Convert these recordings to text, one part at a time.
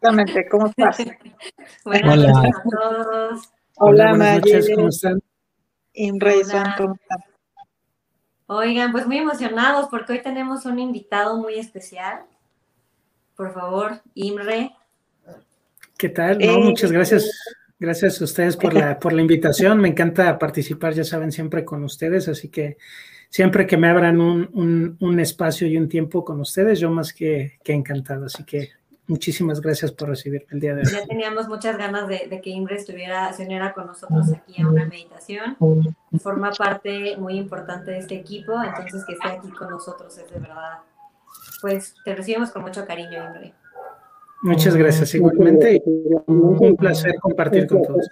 Perfectamente, ¿cómo estás? Buenas Hola. noches a todos. Hola, buenas noches, Mayeli. ¿cómo están? Imre y Hola. ¿cómo están? Oigan, pues muy emocionados porque hoy tenemos un invitado muy especial. Por favor, Imre. ¿Qué tal? No, Eh, muchas gracias. Gracias a ustedes por la, por la invitación. Me encanta participar, ya saben, siempre con ustedes. Así que siempre que me abran un, un- un espacio y un tiempo con ustedes, yo más que, que encantado. Así que muchísimas gracias por recibirme el día de hoy. Ya teníamos muchas ganas de, de que Imre estuviera, se uniera con nosotros aquí a una meditación. Forma parte muy importante de este equipo, entonces que esté aquí con nosotros es de verdad. Pues te recibimos con mucho cariño, Imre. Muchas gracias igualmente. y Un placer compartir con todos.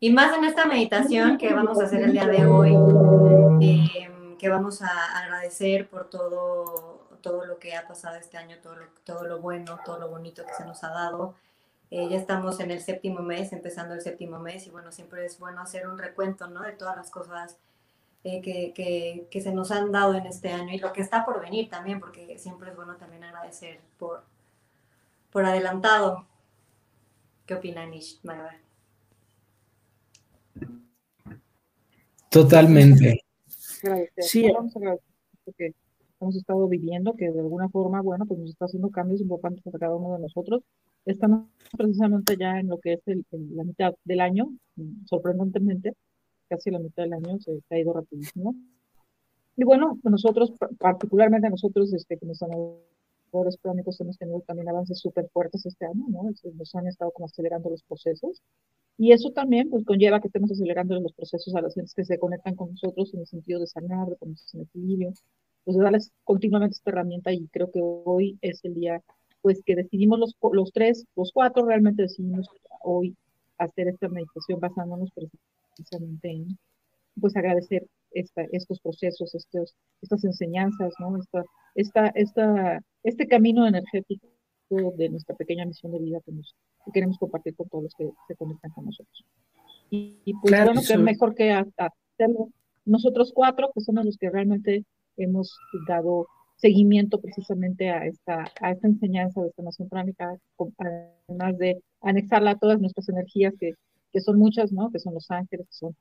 Y más en esta meditación que vamos a hacer el día de hoy, eh, que vamos a agradecer por todo, todo lo que ha pasado este año, todo lo, todo lo bueno, todo lo bonito que se nos ha dado. Eh, ya estamos en el séptimo mes, empezando el séptimo mes, y bueno, siempre es bueno hacer un recuento, ¿no? De todas las cosas eh, que, que, que se nos han dado en este año y lo que está por venir también, porque siempre es bueno también agradecer por, por adelantado. ¿Qué opina Nish? Totalmente. Agradecer. Sí. Que hemos estado viviendo, que de alguna forma, bueno, pues nos está haciendo cambios importantes para cada uno de nosotros. Estamos precisamente ya en lo que es el- el- la mitad del año, sorprendentemente, casi la mitad del año se, ha ido rapidísimo. Y bueno, nosotros, pa- particularmente nosotros, este, como sanadores crónicos, hemos tenido también avances súper fuertes este año, ¿no? Nos han estado como acelerando los procesos. Y eso también pues conlleva que estemos acelerando los procesos a las gentes que se conectan con nosotros en el sentido de sanar, de ponerse en equilibrio, pues darles continuamente esta herramienta y creo que hoy es el día pues que decidimos los, los tres, los cuatro realmente decidimos hoy hacer esta meditación basándonos precisamente en pues agradecer esta, estos procesos, estos, estas enseñanzas, ¿no? Esta, esta, esta, este camino energético de nuestra pequeña misión de vida que, nos, que queremos compartir con todos los que se conectan con nosotros. Y, y pues Claro, bueno, que eso- mejor que ha- hacerlo nosotros cuatro, que somos los que realmente hemos dado seguimiento precisamente a esta, a esta enseñanza de esta nación pránica, además de anexarla a todas nuestras energías, que, que son muchas, ¿no? Que son los ángeles, que son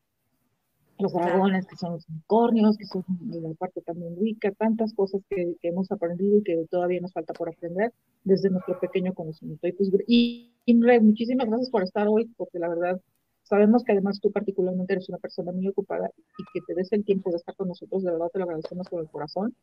los dragones, que son los unicornios, que son la parte también wicca, tantas cosas que, que hemos aprendido y que todavía nos falta por aprender desde nuestro pequeño conocimiento. Y, pues, y, muchísimas gracias por estar hoy, porque la verdad sabemos que además tú particularmente eres una persona muy ocupada y que te des el tiempo de estar con nosotros, de verdad te lo agradecemos con el corazón.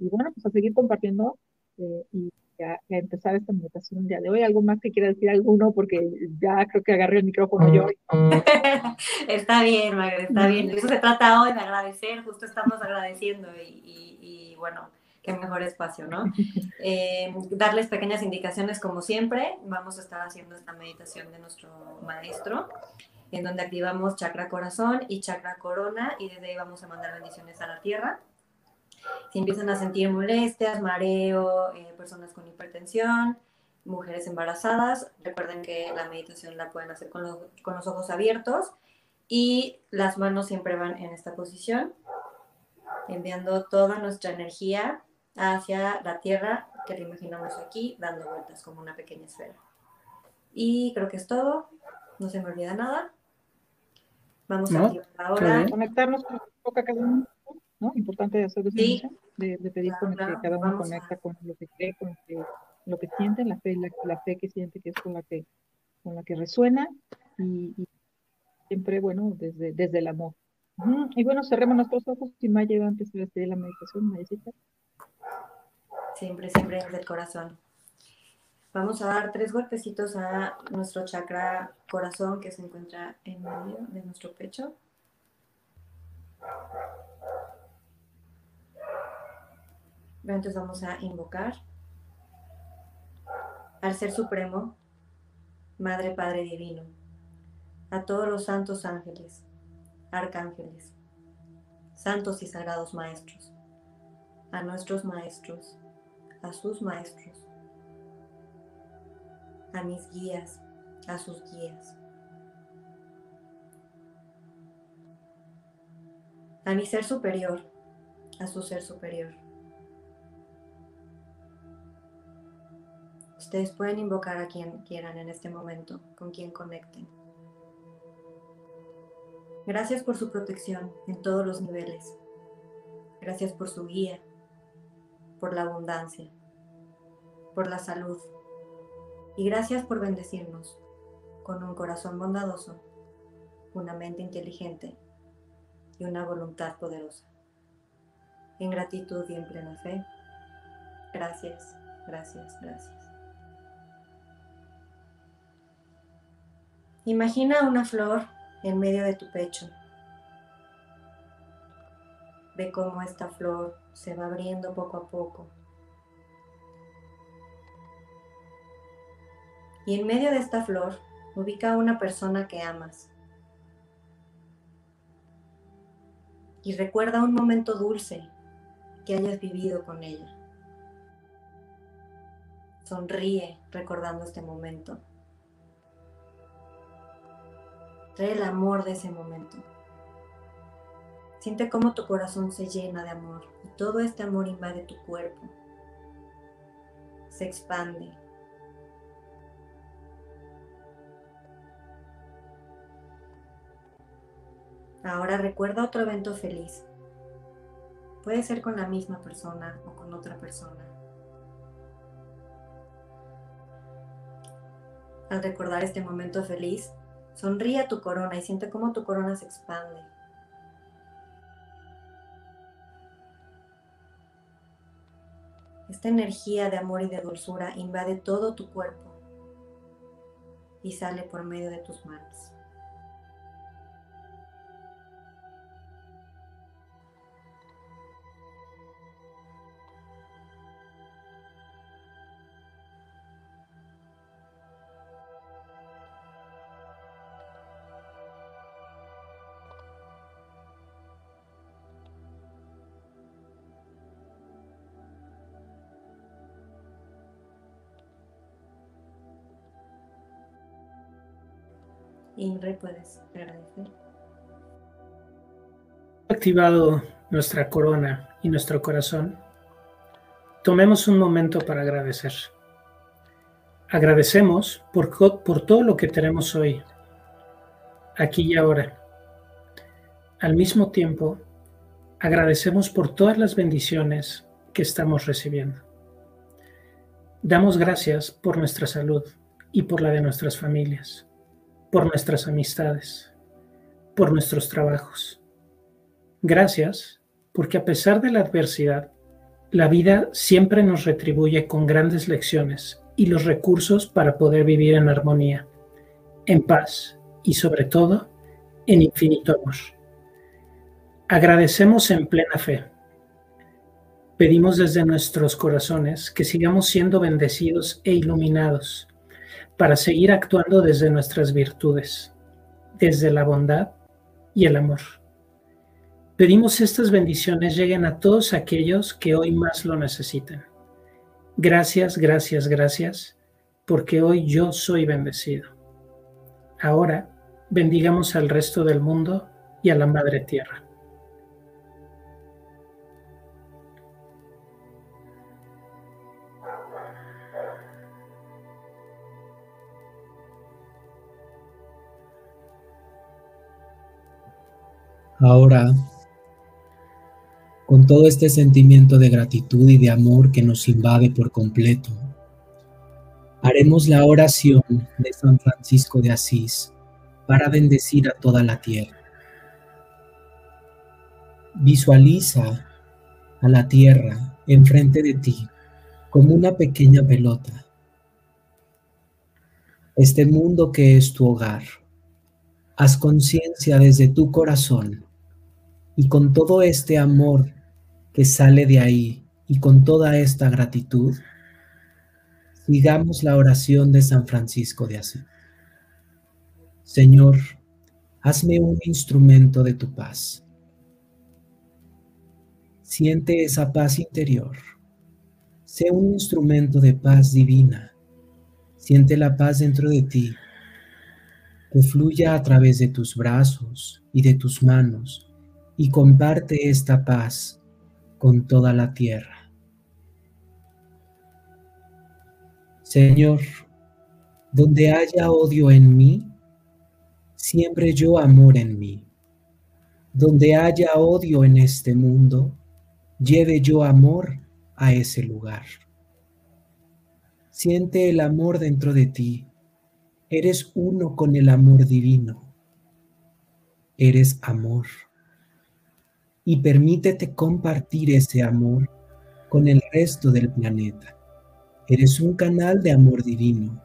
Y bueno, pues a seguir compartiendo eh, y a, a empezar esta meditación el día de hoy. ¿Algo más que quiera decir alguno? Porque ya creo que agarré el micrófono yo. está bien, Magda, está bien. De eso se trata hoy, de agradecer. Justo estamos agradeciendo y, y- y, bueno, qué mejor espacio, ¿no? Eh, darles pequeñas indicaciones como siempre. Vamos a estar haciendo esta meditación de nuestro maestro, en donde activamos chakra corazón y chakra corona y desde ahí vamos a mandar bendiciones a la tierra. Si empiezan a sentir molestias, mareo, eh, personas con hipertensión, mujeres embarazadas, recuerden que la meditación la pueden hacer con los, con los ojos abiertos y las manos siempre van en esta posición, enviando toda nuestra energía hacia la tierra, que la imaginamos aquí, dando vueltas como una pequeña esfera. Y creo que es todo, no se me olvida nada. Vamos No, a activar ahora. conectarnos con lo que toca cada uno, ¿no? Importante hacer esa Sí. de, de pedir Claro, con el claro. que cada uno Vamos a- conecta con lo que cree, con lo que, lo que siente, la fe, la, la fe que siente que es con la que, con la que resuena y, y siempre, bueno, desde, desde el amor. Y bueno, cerremos nuestros ojos y Maya antes de la meditación, Mayecita. Siempre, siempre desde el corazón. Vamos a dar tres golpecitos a nuestro chakra corazón que se encuentra en medio de nuestro pecho. Entonces vamos a invocar al Ser Supremo, Madre Padre Divino, a todos los santos ángeles, arcángeles, santos y sagrados maestros, a nuestros maestros, a sus maestros, a mis guías, a sus guías, a mi ser superior, a su ser superior. Ustedes pueden invocar a quien quieran en este momento, con quien conecten. Gracias por su protección en todos los niveles. Gracias por su guía, por la abundancia, por la salud. Y gracias por bendecirnos con un corazón bondadoso, una mente inteligente y una voluntad poderosa. En gratitud y en plena fe. Gracias, gracias, gracias. Imagina una flor en medio de tu pecho. Ve cómo esta flor se va abriendo poco a poco. Y en medio de esta flor ubica a una persona que amas. Y recuerda un momento dulce que hayas vivido con ella. Sonríe recordando este momento. Trae el amor de ese momento. Siente cómo tu corazón se llena de amor y todo este amor invade tu cuerpo. Se expande. Ahora recuerda otro evento feliz. Puede ser con la misma persona o con otra persona. Al recordar este momento feliz, Sonríe a tu corona y siente cómo tu corona se expande. Esta energía de amor y de dulzura invade todo tu cuerpo y sale por medio de tus manos. Puedes agradecer. Activado nuestra corona y nuestro corazón, tomemos un momento para agradecer. Agradecemos por, por todo lo que tenemos hoy, aquí y ahora. Al mismo tiempo, agradecemos por todas las bendiciones que estamos recibiendo. Damos gracias por nuestra salud y por la de nuestras familias por nuestras amistades, por nuestros trabajos. Gracias porque a pesar de la adversidad, la vida siempre nos retribuye con grandes lecciones y los recursos para poder vivir en armonía, en paz y sobre todo en infinito amor. Agradecemos en plena fe. Pedimos desde nuestros corazones que sigamos siendo bendecidos e iluminados para seguir actuando desde nuestras virtudes, desde la bondad y el amor. Pedimos estas bendiciones lleguen a todos aquellos que hoy más lo necesitan. Gracias, gracias, gracias, porque hoy yo soy bendecido. Ahora bendigamos al resto del mundo y a la Madre Tierra. Ahora, con todo este sentimiento de gratitud y de amor que nos invade por completo, haremos la oración de San Francisco de Asís para bendecir a toda la tierra. Visualiza a la tierra enfrente de ti como una pequeña pelota. Este mundo que es tu hogar. Haz conciencia desde tu corazón y con todo este amor que sale de ahí y con toda esta gratitud, sigamos la oración de San Francisco de Asís. Señor, hazme un instrumento de tu paz. Siente esa paz interior. Sé un instrumento de paz divina. Siente la paz dentro de ti, que fluya a través de tus brazos y de tus manos y comparte esta paz con toda la tierra. Señor, donde haya odio en mí, siempre yo amor en mí. Donde haya odio en este mundo, lleve yo amor a ese lugar. Siente el amor dentro de ti. Eres uno con el amor divino. Eres amor y permítete compartir ese amor con el resto del planeta. Eres un canal de amor divino.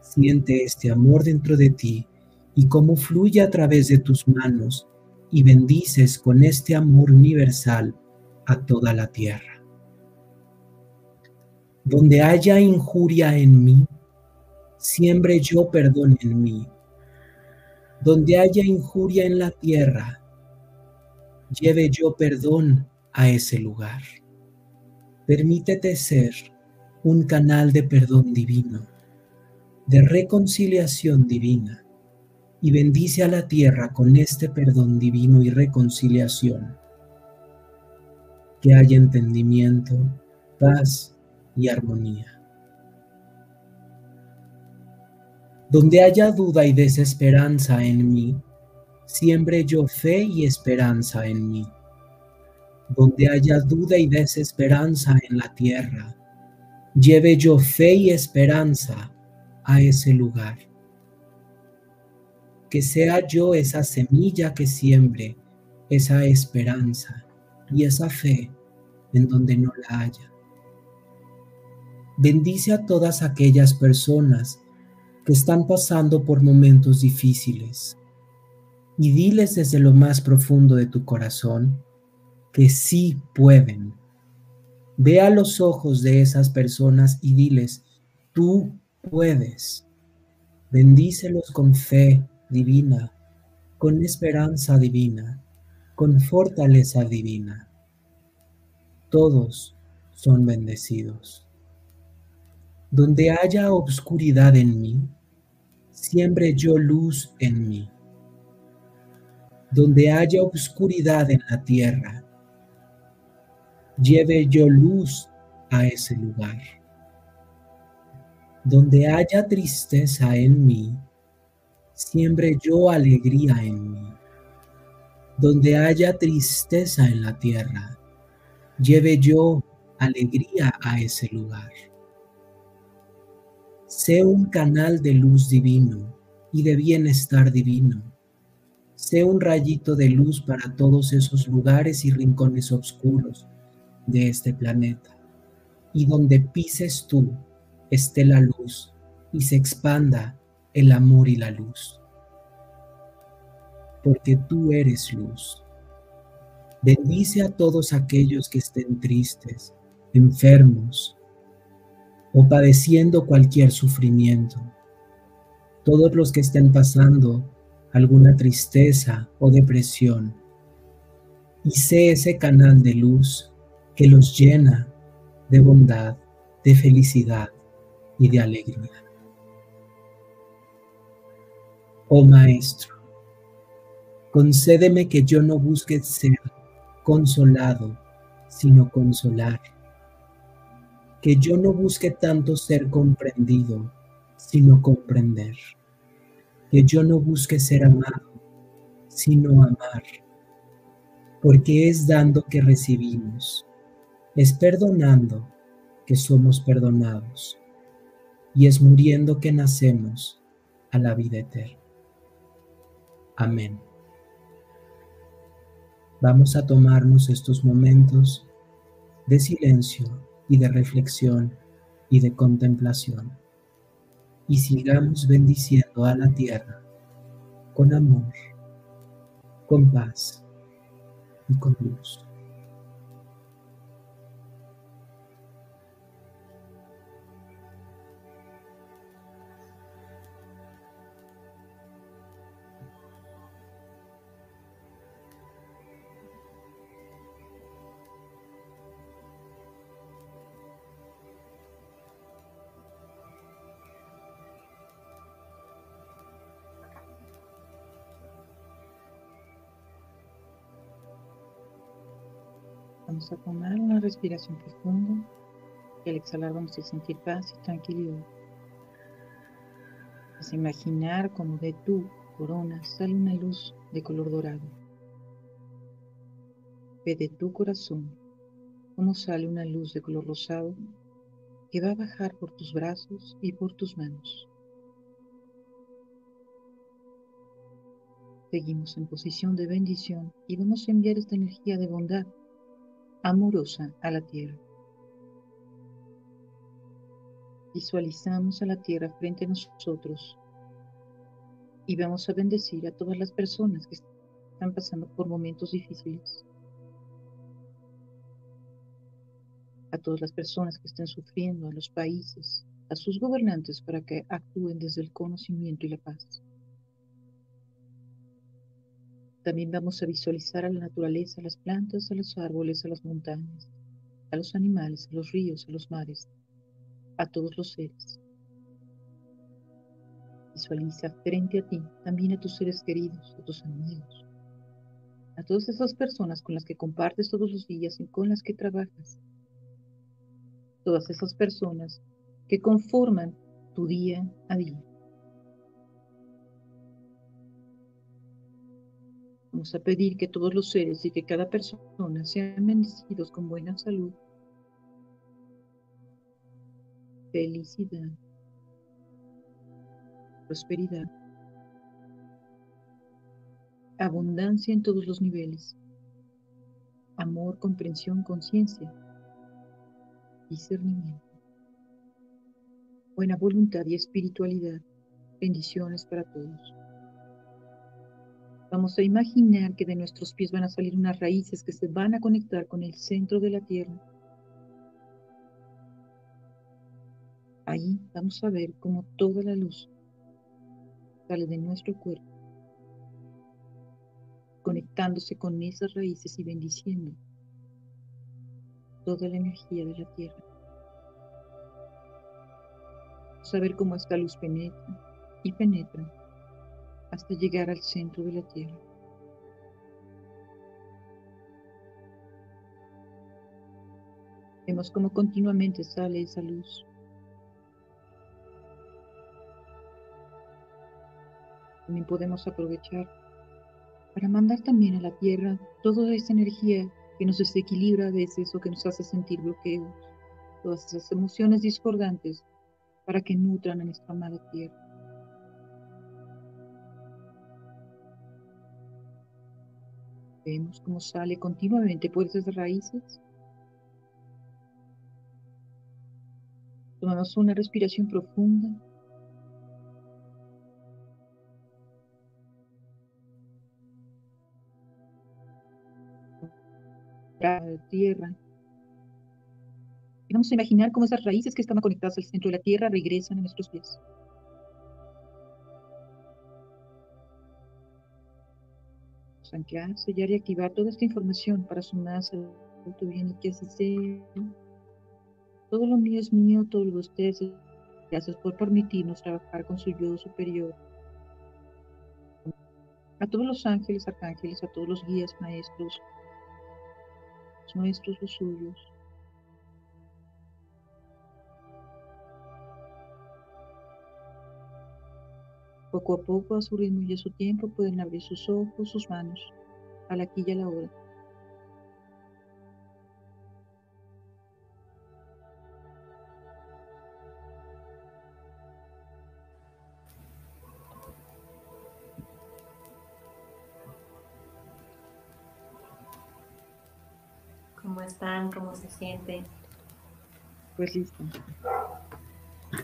Siente este amor dentro de ti y cómo fluye a través de tus manos y bendices con este amor universal a toda la tierra. Donde haya injuria en mí, siembre yo perdón en mí. Donde haya injuria en la tierra, lleve yo perdón a ese lugar. Permítete ser un canal de perdón divino, de reconciliación divina, y bendice a la tierra con este perdón divino y reconciliación. Que haya entendimiento, paz y armonía. Donde haya duda y desesperanza en mí, siembre yo fe y esperanza en mí. Donde haya duda y desesperanza en la tierra, lleve yo fe y esperanza a ese lugar. Que sea yo esa semilla que siembre esa esperanza y esa fe en donde no la haya. Bendice a todas aquellas personas que están pasando por momentos difíciles y diles desde lo más profundo de tu corazón que sí pueden. Ve a los ojos de esas personas y diles, tú puedes. Bendícelos con fe divina, con esperanza divina, con fortaleza divina. Todos son bendecidos. Donde haya obscuridad en mí, siempre yo luz en mí donde haya oscuridad en la tierra, lleve yo luz a ese lugar. Donde haya tristeza en mí, siembre yo alegría en mí. Donde haya tristeza en la tierra, lleve yo alegría a ese lugar. Sé un canal de luz divino y de bienestar divino Sé un rayito de luz para todos esos lugares y rincones oscuros de este planeta. Y donde pises tú, esté la luz y se expanda el amor y la luz. Porque tú eres luz. Bendice a todos aquellos que estén tristes, enfermos o padeciendo cualquier sufrimiento. Todos los que estén pasando alguna tristeza o depresión. Y sé ese canal de luz que los llena de bondad, de felicidad y de alegría. Oh Maestro, concédeme que yo no busque ser consolado, sino consolar. Que yo no busque tanto ser comprendido, sino comprender que yo no busque ser amado, sino amar, porque es dando que recibimos, es perdonando que somos perdonados, y es muriendo que nacemos a la vida eterna. Amén. Vamos a tomarnos estos momentos de silencio y de reflexión y de contemplación y sigamos bendiciendo a la tierra con amor, con paz y con luz. Vamos a tomar una respiración profunda y al exhalar vamos a sentir paz y tranquilidad. Vas a imaginar como de tu corona sale una luz de color dorado. Ve de tu corazón cómo sale una luz de color rosado que va a bajar por tus brazos y por tus manos. Seguimos en posición de bendición y vamos a enviar esta energía de bondad amorosa a la tierra. Visualizamos a la tierra frente a nosotros y vamos a bendecir a todas las personas que están pasando por momentos difíciles. A todas las personas que estén sufriendo, a los países, a sus gobernantes para que actúen desde el conocimiento y la paz. También vamos a visualizar a la naturaleza, a las plantas, a los árboles, a las montañas, a los animales, a los ríos, a los mares, a todos los seres. Visualiza frente a ti también a tus seres queridos, a tus amigos, a todas esas personas con las que compartes todos los días y con las que trabajas. Todas esas personas que conforman tu día a día. A pedir que todos los seres y que cada persona sean bendecidos con buena salud, felicidad, prosperidad, abundancia en todos los niveles, amor, comprensión, conciencia, discernimiento, buena voluntad y espiritualidad. Bendiciones para todos. Vamos a imaginar que de nuestros pies van a salir unas raíces que se van a conectar con el centro de la tierra. Ahí vamos a ver cómo toda la luz sale de nuestro cuerpo, conectándose con esas raíces y bendiciendo toda la energía de la tierra. Vamos a ver cómo esta luz penetra y penetra hasta llegar al centro de la Tierra. Vemos cómo continuamente sale esa luz. También podemos aprovechar para mandar también a la Tierra toda esa energía que nos desequilibra a veces o que nos hace sentir bloqueos, todas esas emociones discordantes para que nutran a nuestra amada Tierra. Vemos cómo sale continuamente por esas raíces. Tomamos una respiración profunda. tierra. Y vamos a imaginar cómo esas raíces que estaban conectadas al centro de la tierra regresan a nuestros pies. Anclar, sellar y activar toda esta información para sumarse a tu bien y que así sea. Todo lo mío es mío, todo lo de ustedes Gracias por permitirnos trabajar con su yo superior. A todos los ángeles, arcángeles, a todos los guías, maestros, nuestros, los suyos. Poco a poco, a su ritmo y a su tiempo, pueden abrir sus ojos, sus manos, a la aquí y a la hora. ¿Cómo están? ¿Cómo se sienten? Pues listo.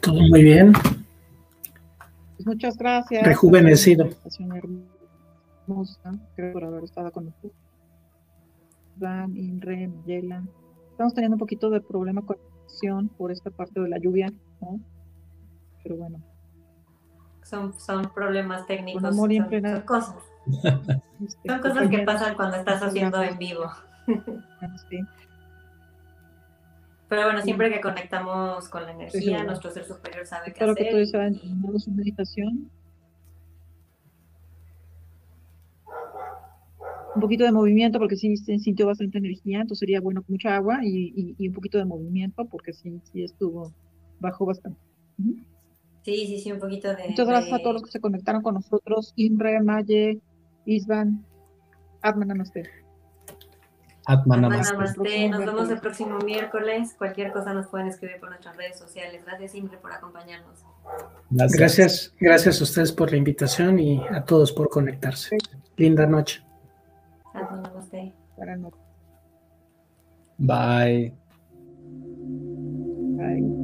Todo muy bien. Pues muchas gracias. Rejuvenecido. Hermosa, creo por haber estado con nosotros. Dan, Inre, Mayela. Estamos teniendo un poquito de problema con conexión por esta parte de la lluvia, ¿no? Pero bueno. Son, son problemas técnicos. Con amor y son, son cosas. Son cosas que pasan cuando estás haciendo en vivo. Sí. Pero bueno, siempre que conectamos con la energía, nuestro ser superior sabe qué Espero hacer. que todos y- terminado su meditación. un poquito de movimiento porque sí se sintió bastante energía, entonces sería bueno mucha agua y, y, un poquito de movimiento porque sí, sí estuvo, bajó bastante. Sí, sí, sí, un poquito de... Muchas gracias a todos los que se conectaron con nosotros, Imre, Maye, Isvan, Atman Namaste. Atman Namaste. Nos vemos el próximo miércoles. Cualquier cosa nos pueden escribir por nuestras redes sociales. Gracias, Imre, por acompañarnos. Gracias, gracias a ustedes por la invitación y a todos por conectarse. Linda noche. Buenas noches. Bye. Bye.